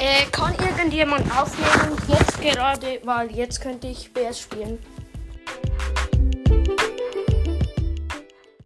Äh, kann irgendjemand aufnehmen? Jetzt gerade, weil jetzt könnte ich BS spielen.